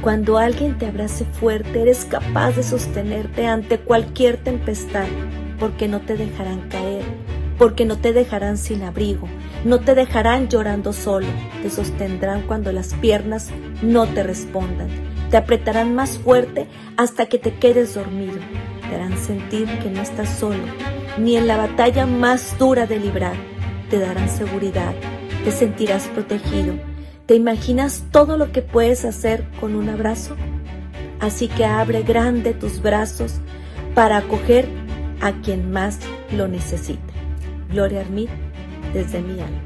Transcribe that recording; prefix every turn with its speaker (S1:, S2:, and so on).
S1: Cuando alguien te abrace fuerte, eres capaz de sostenerte ante cualquier tempestad, porque no te dejarán caer, porque no te dejarán sin abrigo, no te dejarán llorando solo, te sostendrán cuando las piernas no te respondan, te apretarán más fuerte hasta que te quedes dormido, te harán sentir que no estás solo, ni en la batalla más dura de librar, te darán seguridad, te sentirás protegido, ¿Te imaginas todo lo que puedes hacer con un abrazo? Así que abre grande tus brazos para acoger a quien más lo necesite. Gloria Armit desde mi alma.